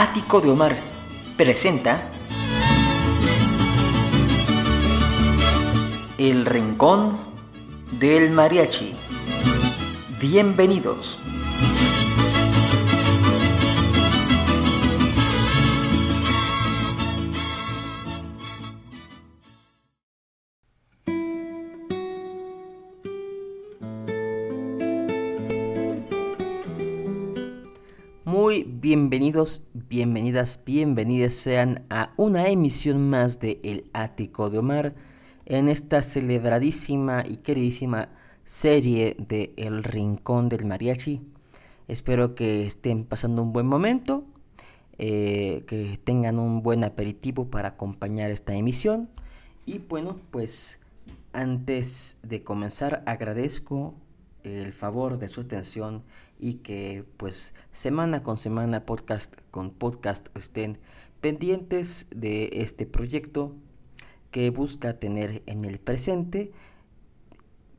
Ático de Omar presenta El Rincón del Mariachi. Bienvenidos. Bienvenidos, bienvenidas, bienvenidas sean a una emisión más de El Ático de Omar en esta celebradísima y queridísima serie de El Rincón del Mariachi. Espero que estén pasando un buen momento, eh, que tengan un buen aperitivo para acompañar esta emisión. Y bueno, pues antes de comenzar agradezco el favor de su atención y que pues semana con semana, podcast con podcast estén pendientes de este proyecto que busca tener en el presente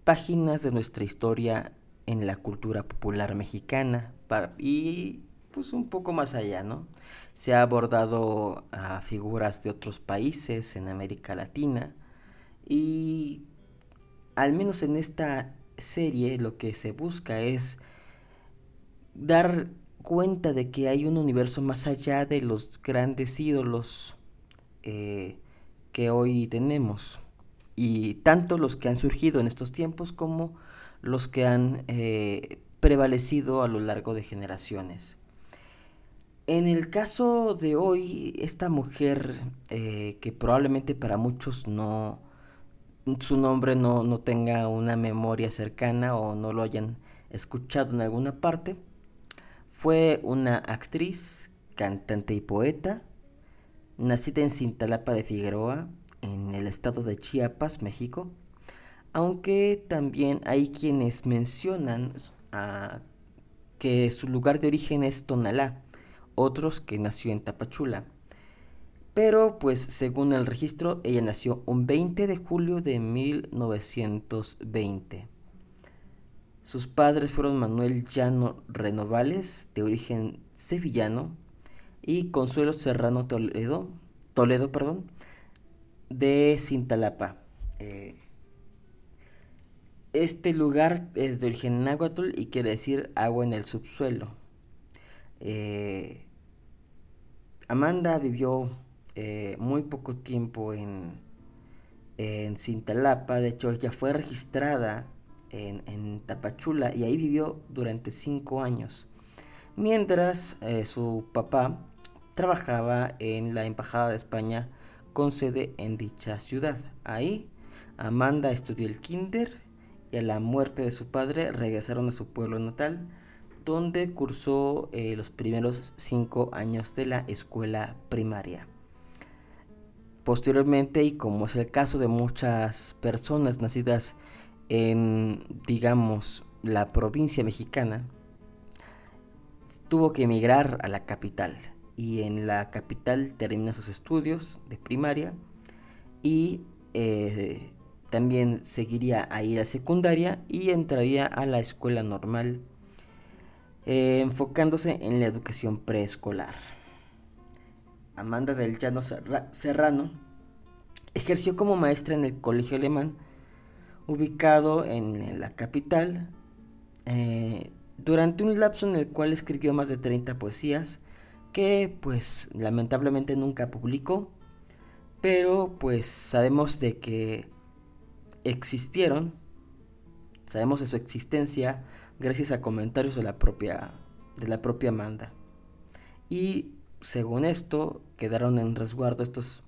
páginas de nuestra historia en la cultura popular mexicana y pues un poco más allá, ¿no? Se ha abordado a figuras de otros países en América Latina y al menos en esta serie lo que se busca es dar cuenta de que hay un universo más allá de los grandes ídolos eh, que hoy tenemos. Y tanto los que han surgido en estos tiempos como los que han eh, prevalecido a lo largo de generaciones. En el caso de hoy, esta mujer eh, que probablemente para muchos no, su nombre no, no tenga una memoria cercana o no lo hayan escuchado en alguna parte, fue una actriz, cantante y poeta, nacida en Cintalapa de Figueroa, en el estado de Chiapas, México, aunque también hay quienes mencionan que su lugar de origen es Tonalá, otros que nació en Tapachula. Pero pues según el registro, ella nació un 20 de julio de 1920. Sus padres fueron Manuel Llano Renovales, de origen sevillano, y Consuelo Serrano Toledo, Toledo perdón, de Cintalapa. Eh, este lugar es de origen náhuatl y quiere decir agua en el subsuelo. Eh, Amanda vivió eh, muy poco tiempo en, en Cintalapa, de hecho ella fue registrada en, Tapachula y ahí vivió durante cinco años. Mientras eh, su papá trabajaba en la Embajada de España con sede en dicha ciudad. Ahí Amanda estudió el kinder y a la muerte de su padre regresaron a su pueblo natal donde cursó eh, los primeros cinco años de la escuela primaria. Posteriormente, y como es el caso de muchas personas nacidas en, digamos, la provincia mexicana, tuvo que emigrar a la capital y en la capital termina sus estudios de primaria y eh, también seguiría ahí la secundaria y entraría a la escuela normal eh, enfocándose en la educación preescolar. Amanda del Llano Serrano ejerció como maestra en el colegio alemán ubicado en la capital, eh, durante un lapso en el cual escribió más de 30 poesías que pues lamentablemente nunca publicó, pero pues sabemos de que existieron, sabemos de su existencia gracias a comentarios de la propia, de la propia Amanda. Y según esto, quedaron en resguardo estos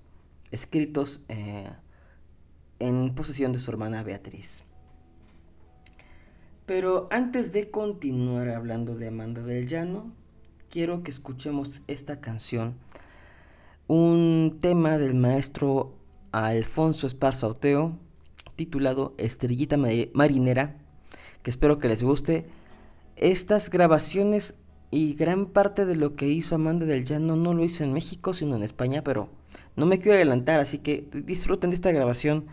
escritos eh, en posesión de su hermana Beatriz. Pero antes de continuar hablando de Amanda del Llano, quiero que escuchemos esta canción, un tema del maestro Alfonso Esparza Oteo, titulado Estrellita Marinera, que espero que les guste. Estas grabaciones y gran parte de lo que hizo Amanda del Llano no lo hizo en México, sino en España, pero no me quiero adelantar, así que disfruten de esta grabación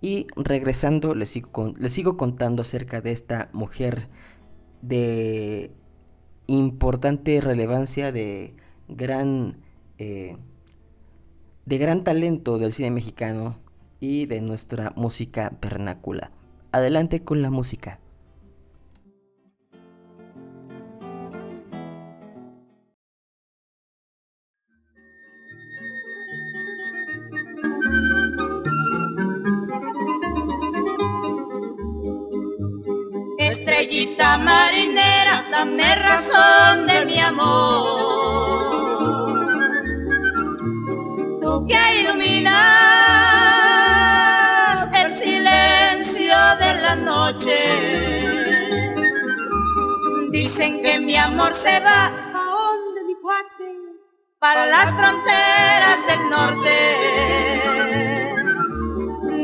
y regresando les sigo, les sigo contando acerca de esta mujer de importante relevancia, de gran, eh, de gran talento del cine mexicano y de nuestra música vernácula. Adelante con la música. Estrellita marinera, dame razón de mi amor. Tú que iluminas el silencio de la noche. Dicen que mi amor se va ¿A dónde, mi cuate? para las fronteras del norte.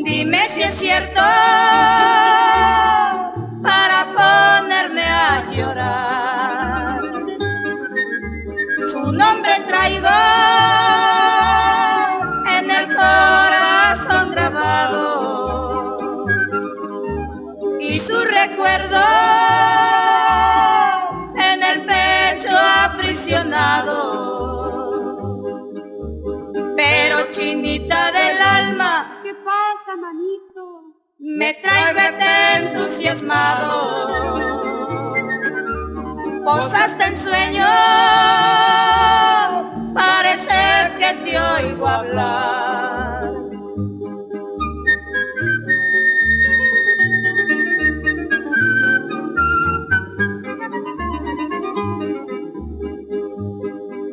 Dime si es cierto me entusiasmado. Posaste en sueño, parece que te oigo hablar.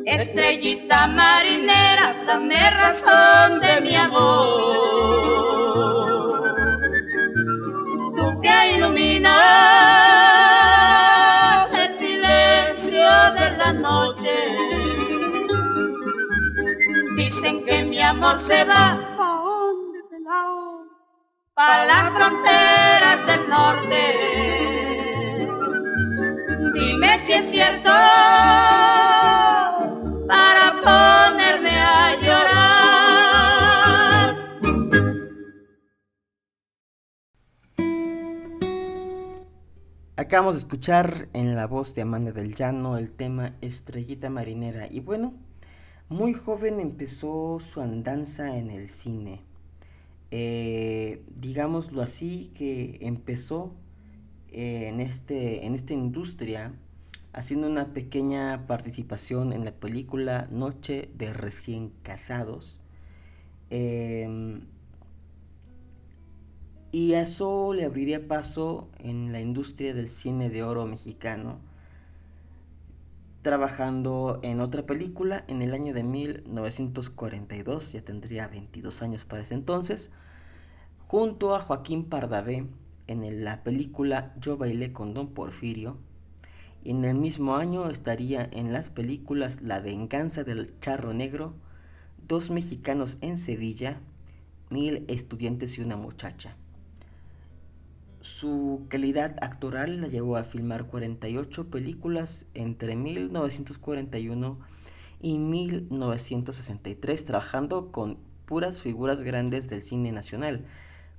Estrellita marinera, dame razón de mi amor. Amor se va ¿A dónde, pelao? para las fronteras del norte. Dime si es cierto para ponerme a llorar. Acabamos de escuchar en la voz de Amanda del Llano el tema Estrellita Marinera. Y bueno, muy joven empezó su andanza en el cine. Eh, digámoslo así, que empezó eh, en, este, en esta industria haciendo una pequeña participación en la película Noche de recién casados. Em, y eso le abriría paso en la industria del cine de oro mexicano, trabajando en otra película en el año de 1942, ya tendría 22 años para ese entonces, junto a Joaquín Pardavé en la película Yo bailé con Don Porfirio. Y en el mismo año estaría en las películas La venganza del charro negro, Dos mexicanos en Sevilla, Mil estudiantes y una muchacha. Su calidad actoral la llevó a filmar 48 películas entre 1941 y 1963, trabajando con puras figuras grandes del cine nacional,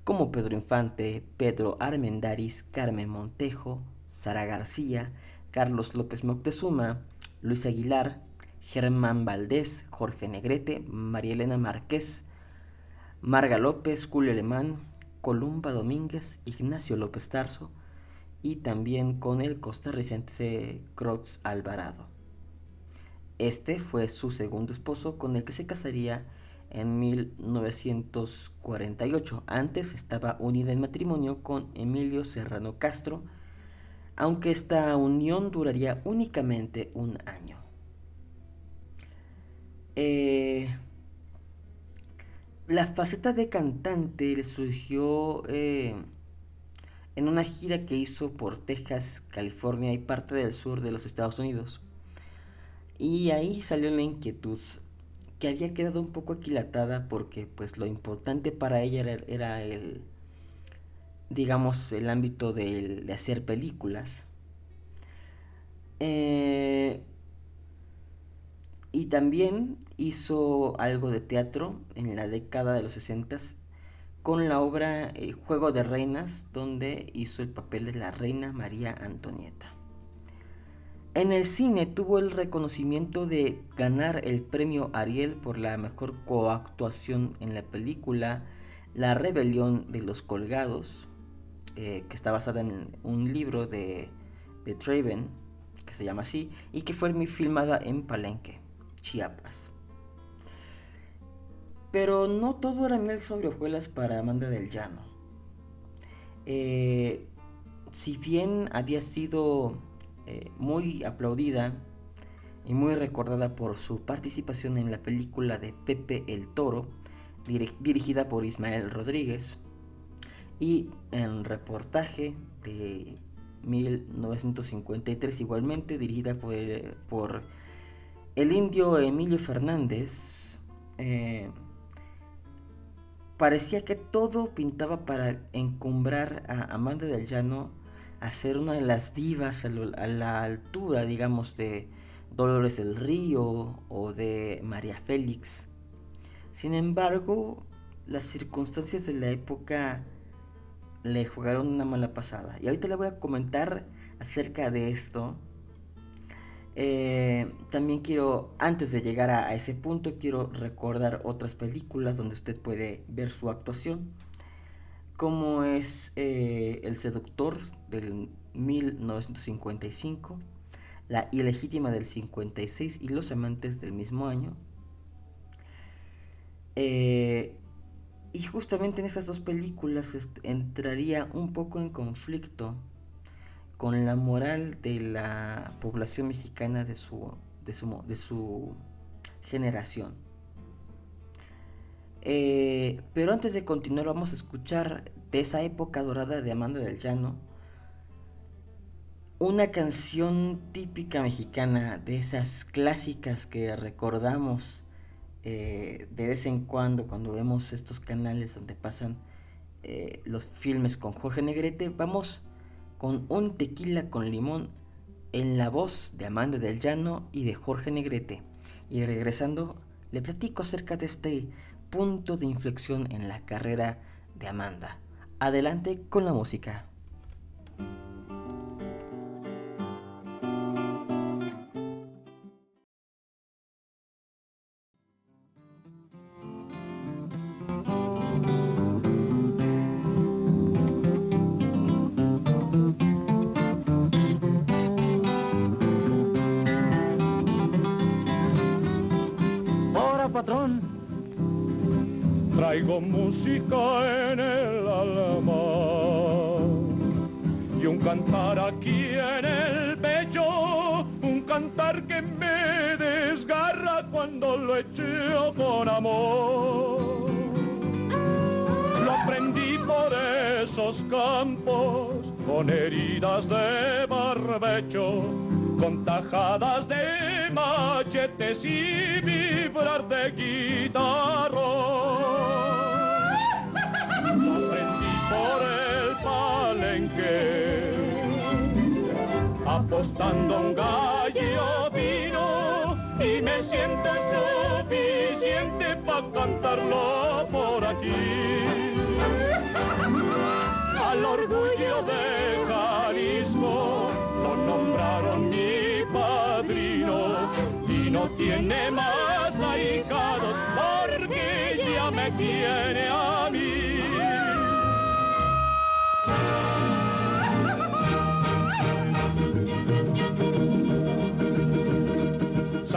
como Pedro Infante, Pedro Armendáriz, Carmen Montejo, Sara García, Carlos López Moctezuma, Luis Aguilar, Germán Valdés, Jorge Negrete, María Elena Márquez, Marga López, Julio Alemán, Columba Domínguez, Ignacio López Tarso y también con el costarricense Croix Alvarado. Este fue su segundo esposo con el que se casaría en 1948. Antes estaba unida en matrimonio con Emilio Serrano Castro, aunque esta unión duraría únicamente un año. Eh, la faceta de cantante le surgió eh, en una gira que hizo por Texas, California y parte del sur de los Estados Unidos. Y ahí salió la inquietud que había quedado un poco aquilatada porque pues lo importante para ella era, el digamos el ámbito del- de, hacer películas. Eh, y también hizo algo de teatro en la década de los 60 con la obra eh, Juego de Reinas, donde hizo el papel de la reina María Antonieta. En el cine tuvo el reconocimiento de ganar el premio Ariel por la mejor coactuación en la película La rebelión de los colgados, eh, que está basada en un libro de, de Traven, que se llama así, y que fue filmada en Palenque, Chiapas. Pero no todo era miel sobre hojuelas para Amanda del Llano. Eh, si bien había sido eh, muy aplaudida y muy recordada por su participación en la película de Pepe el Toro, dirigida por Ismael Rodríguez, y en reportaje de 1953 igualmente dirigida por, por el indio Emilio Fernández, eh, parecía que todo pintaba para encumbrar a Amanda del Llano a ser una de las divas a, la altura, digamos, de Dolores del Río o de María Félix. Sin embargo, las circunstancias de la época le jugaron una mala pasada. Y ahorita le voy a comentar acerca de esto. Eh, también quiero, antes de llegar a, ese punto, quiero recordar otras películas donde usted puede ver su actuación como es eh, El Seductor del 1955, La Ilegítima del 56 y Los Amantes del mismo año. Eh, y justamente en estas dos películas entraría un poco en conflicto con la moral de la población mexicana de su, de su, de su generación. Eh, pero antes de continuar vamos a escuchar de esa época dorada de Amanda del Llano una canción típica mexicana, de esas clásicas que recordamos eh, de vez en cuando cuando vemos estos canales donde pasan eh, los filmes con Jorge Negrete. Vamos con un tequila con limón en la voz de Amanda del Llano y de Jorge Negrete. Y regresando, le platico acerca de este punto de inflexión en la carrera de Amanda. Adelante con la música. Cuando lo echo con amor. Lo aprendí por esos campos con heridas de barbecho, con tajadas de machetes y vibrar de guitarra por el palenque, apostando un gallo y me siento suficiente para cantarlo por aquí. Al orgullo de Jalisco lo nombraron mi padrino y no tiene más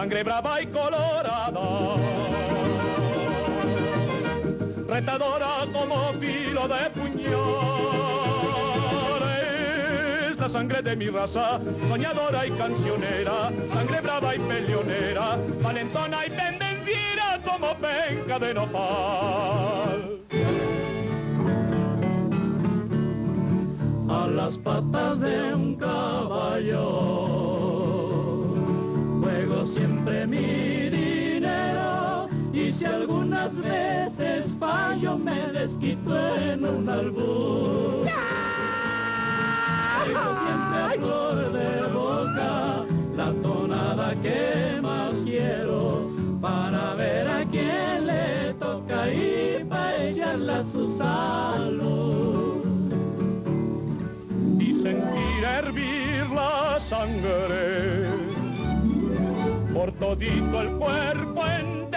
sangre brava y colorada, retadora como filo de puñal. Es la sangre de mi raza, soñadora y cancionera, sangre brava y peleonera, valentona y pendenciera como penca de nopal. A las patas de un caballo siempre mi dinero. Y si algunas veces fallo me desquito en un albur. Siempre flor de boca la tonada que más quiero para ver a quién le toca y para echarla su salud. Y sentir hervir la sangre todito el cuerpo entero,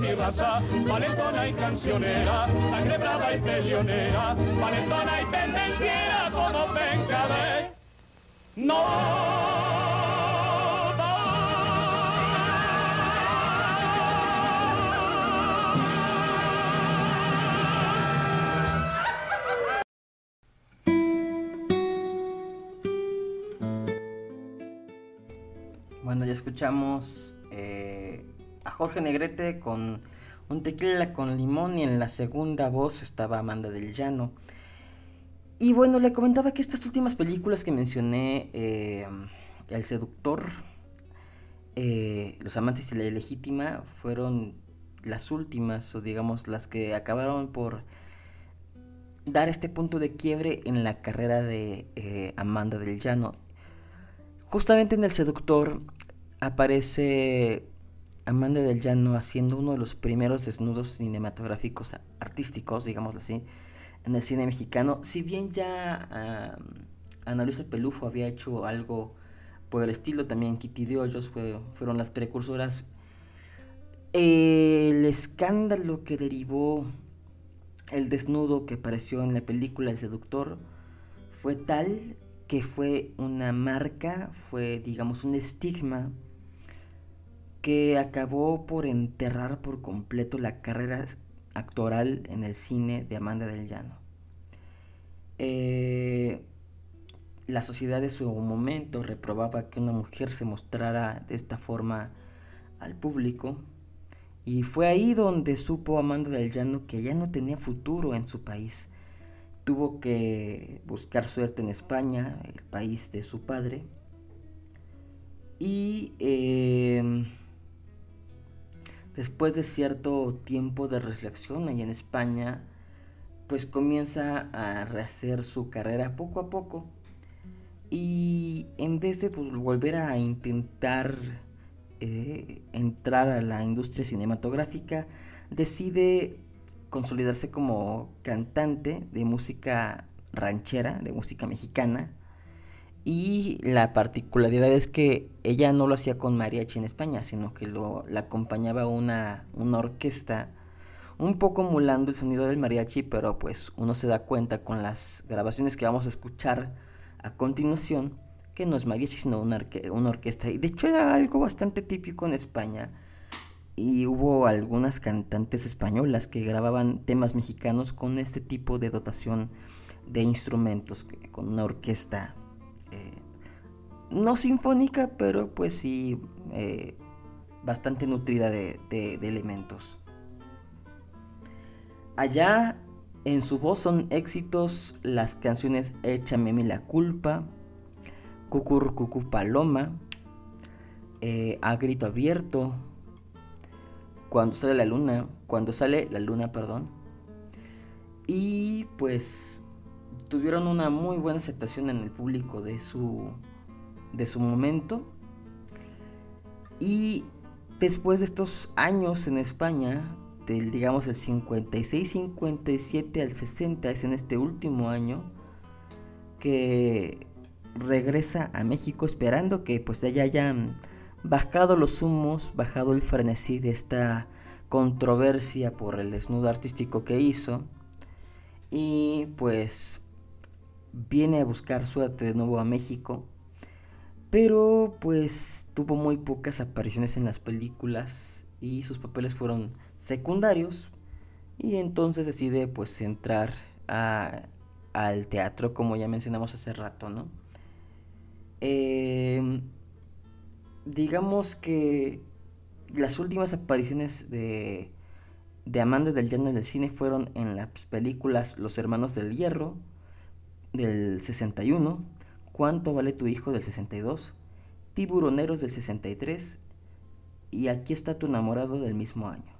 mi raza, valentona y cancionera. Sangre brava y peleonera. Valentona y pendenciera como penca de... No. Bueno, ya escuchamos eh, Jorge Negrete con un tequila con limón y en la segunda voz estaba Amanda del Llano. Y bueno, le comentaba que estas últimas películas que mencioné, eh, El Seductor, eh, Los Amantes y la Ilegítima, fueron las últimas, o digamos las que acabaron por dar este punto de quiebre en la carrera de Amanda del Llano. Justamente en El Seductor aparece Amanda del Llano haciendo uno de los primeros desnudos cinematográficos artísticos, digámoslo así, en el cine mexicano. Si bien ya Ana Luisa Pelufo había hecho algo por el estilo, también Kitty de Hoyos fueron las precursoras. El escándalo que derivó el desnudo que apareció en la película El Seductor fue tal que fue una marca, fue digamos un estigma que acabó por enterrar por completo la carrera actoral en el cine de Amanda del Llano. Eh, la sociedad de su momento reprobaba que una mujer se mostrara de esta forma al público y fue ahí donde supo Amanda del Llano que ya no tenía futuro en su país tuvo que buscar suerte en España, el país de su padre. Y em, después de cierto tiempo de reflexión allá en España, pues comienza a rehacer su carrera poco a poco. Y en vez de pues, volver a intentar eh, entrar a la industria cinematográfica, decide consolidarse como cantante de música ranchera, de música mexicana. Y la particularidad es que ella no lo hacía con mariachi en España, sino que lo, la acompañaba una, una orquesta, un poco emulando el sonido del mariachi, pero pues uno se da cuenta con las grabaciones que vamos a escuchar a continuación que no es mariachi, sino una, una orquesta. Y de hecho era algo bastante típico en España y hubo algunas cantantes españolas que grababan temas mexicanos con este tipo de dotación de instrumentos, con una orquesta no sinfónica, pero pues sí eh, bastante nutrida de, elementos. Allá en su voz son éxitos las canciones Échame mi la culpa, Cucur Cucu Paloma, eh, A Grito Abierto, cuando sale la luna, cuando sale la luna, perdón. Y pues tuvieron una muy buena aceptación en el público de su de su momento. Y después de estos años en España, del digamos el 56, 57 al 60 es en este último año que regresa a México esperando que pues ya hayan bajado los humos, bajado el frenesí de esta controversia por el desnudo artístico que hizo. Y pues viene a buscar suerte de nuevo a México. Pero pues tuvo muy pocas apariciones en las películas y sus papeles fueron secundarios. Y entonces decide pues entrar al teatro como ya mencionamos hace rato, ¿no? Eh, digamos que las últimas apariciones de de Amanda del Llano en el cine fueron en las películas Los Hermanos del Hierro del 61, ¿Cuánto vale tu hijo del 62? Tiburoneros del 63 y Aquí está tu enamorado del mismo año.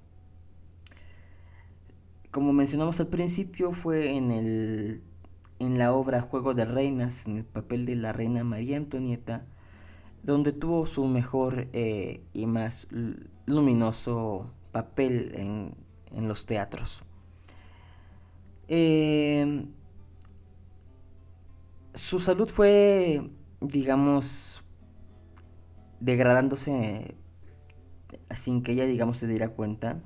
Como mencionamos al principio, fue en, el, en la obra Juego de Reinas, en el papel de la reina María Antonieta, donde tuvo su mejor eh, y más luminoso papel en, en los teatros. Eh, su salud fue, digamos, degradándose sin que ella, digamos, se diera cuenta.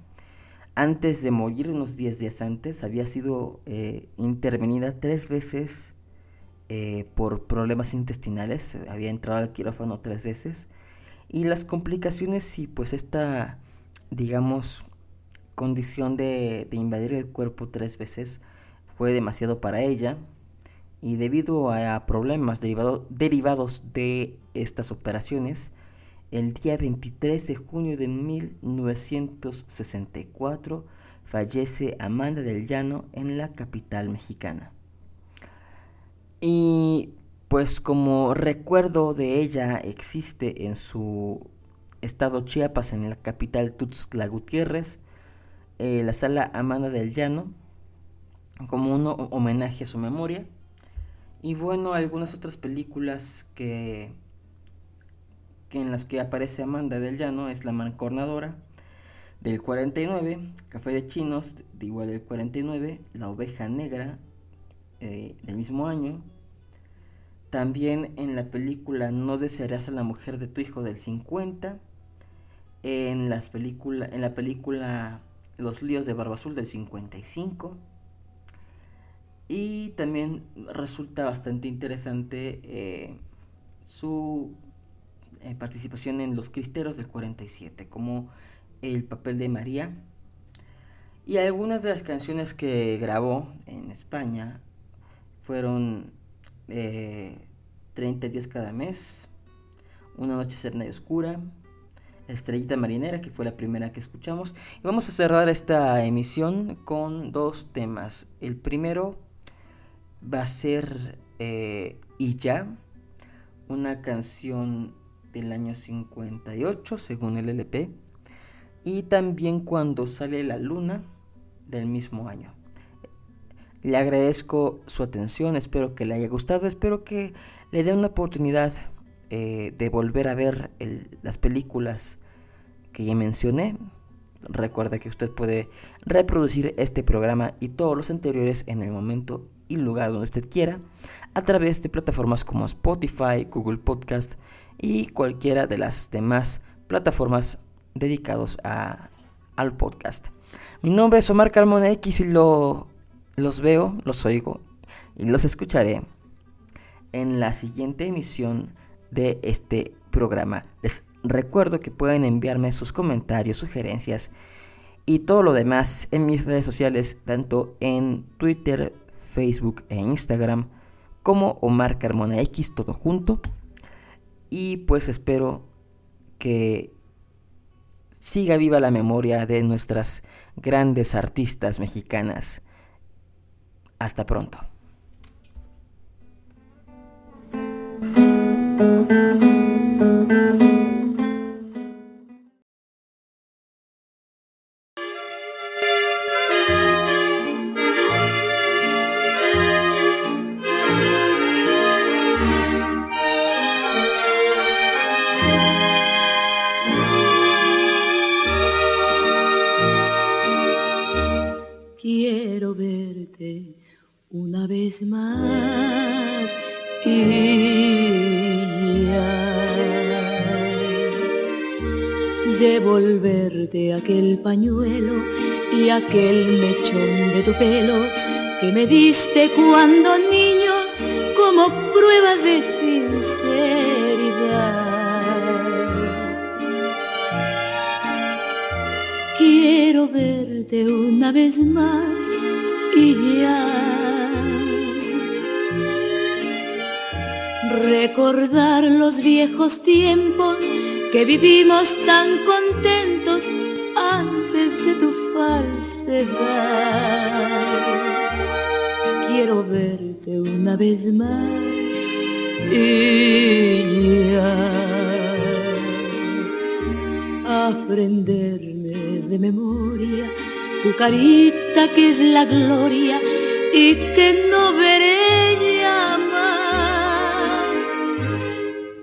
Antes de morir, unos 10 días antes, había sido eh, intervenida tres veces eh, por problemas intestinales. Había entrado al quirófano tres veces. Y las complicaciones y pues esta, digamos, condición de, de invadir el cuerpo tres veces fue demasiado para ella y debido a problemas derivados de estas operaciones, el día 23 de junio de 1964 fallece Amanda del Llano en la capital mexicana. Y pues como recuerdo de ella existe en su estado Chiapas, en la capital Tuxtla Gutiérrez, eh, la sala Amanda del Llano, como un homenaje a su memoria y bueno, algunas otras películas que, que en las que aparece Amanda del Llano es La Mancornadora del 49, Café de Chinos de igual del 49, La Oveja Negra eh, del mismo año. También en la película No desearás a la mujer de tu hijo del 50. En, las en la película Los líos de Barba Azul del 55 y también resulta bastante interesante eh, su eh, participación en Los Cristeros del 47, como el papel de María. Y algunas de las canciones que grabó en España fueron 30 eh, días cada mes, Una noche serena y oscura, Estrellita Marinera, que fue la primera que escuchamos. Y vamos a cerrar esta emisión con dos temas. El primero va a ser eh, Y ya, una canción del año 58 según el LP, y también Cuando sale la luna del mismo año. Le agradezco su atención, espero que le haya gustado, espero que le dé una oportunidad eh, de volver a ver las películas que ya mencioné. Recuerda que usted puede reproducir este programa y todos los anteriores en el momento y lugar donde usted quiera a través de plataformas como Spotify, Google Podcast y cualquiera de las demás plataformas dedicados a, al podcast. Mi nombre es Omar Carmona X y lo, los veo, los oigo y los escucharé en la siguiente emisión de este programa. Les recuerdo que pueden enviarme sus comentarios, sugerencias y todo lo demás en mis redes sociales, tanto en Twitter, Facebook e Instagram como Omar Carmona X, todo junto. Y pues espero que siga viva la memoria de nuestras grandes artistas mexicanas. Hasta pronto. Aquel mechón de tu pelo que me diste cuando niños como prueba de sinceridad. Quiero verte una vez más y ya. Recordar los viejos tiempos que vivimos tan contentos Quiero verte una vez más y ya aprenderme de memoria tu carita que es la gloria y que no veré ya más.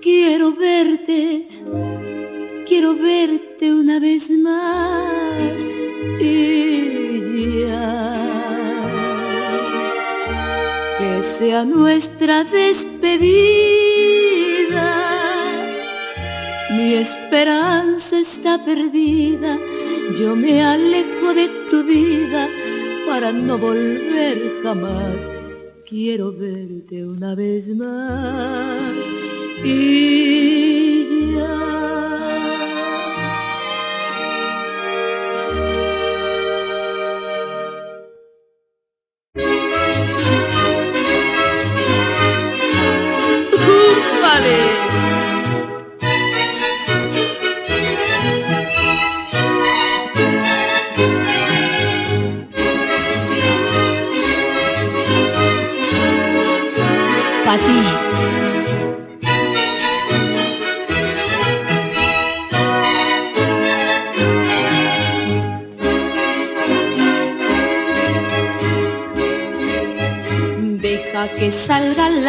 Quiero verte, quiero verte una vez más sea nuestra despedida. Mi esperanza está perdida, yo me alejo de tu vida para no volver jamás. Quiero verte una vez más y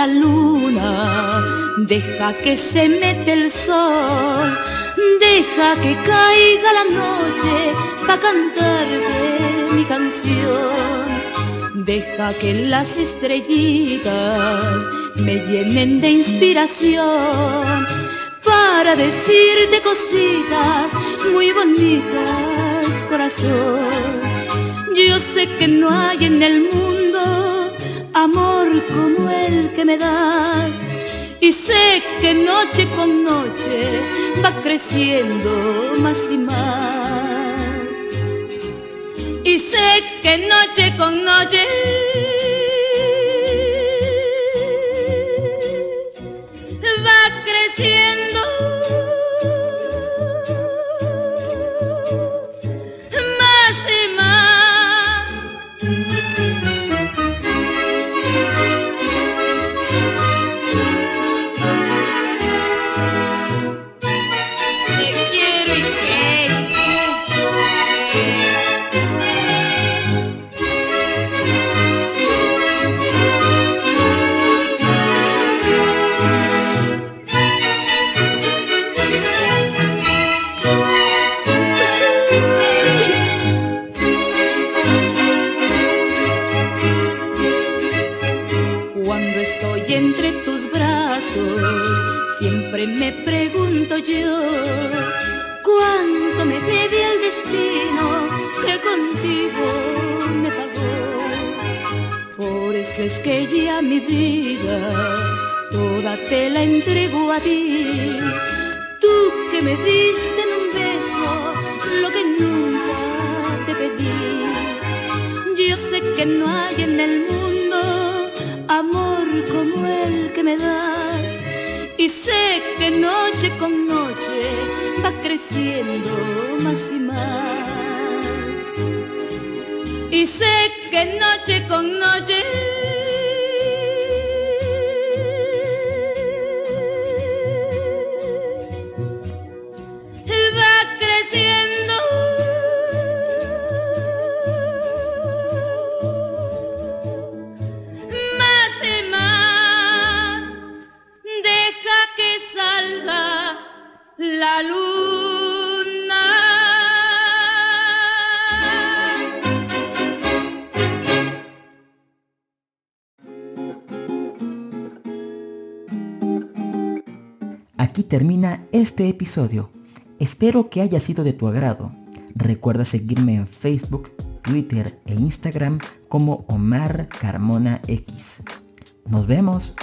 luna, deja que se mete el sol, deja que caiga la noche para cantarte mi canción. Deja que las estrellitas me llenen de inspiración para decirte cositas muy bonitas, corazón. Yo sé que no hay en el mundo amor como el que me das. Y sé que noche con noche va creciendo más y más. Y sé que noche con noche que noche con noche termina este episodio. Espero que haya sido de tu agrado. Recuerda seguirme en Facebook, Twitter e Instagram como Omar Carmona X. Nos vemos.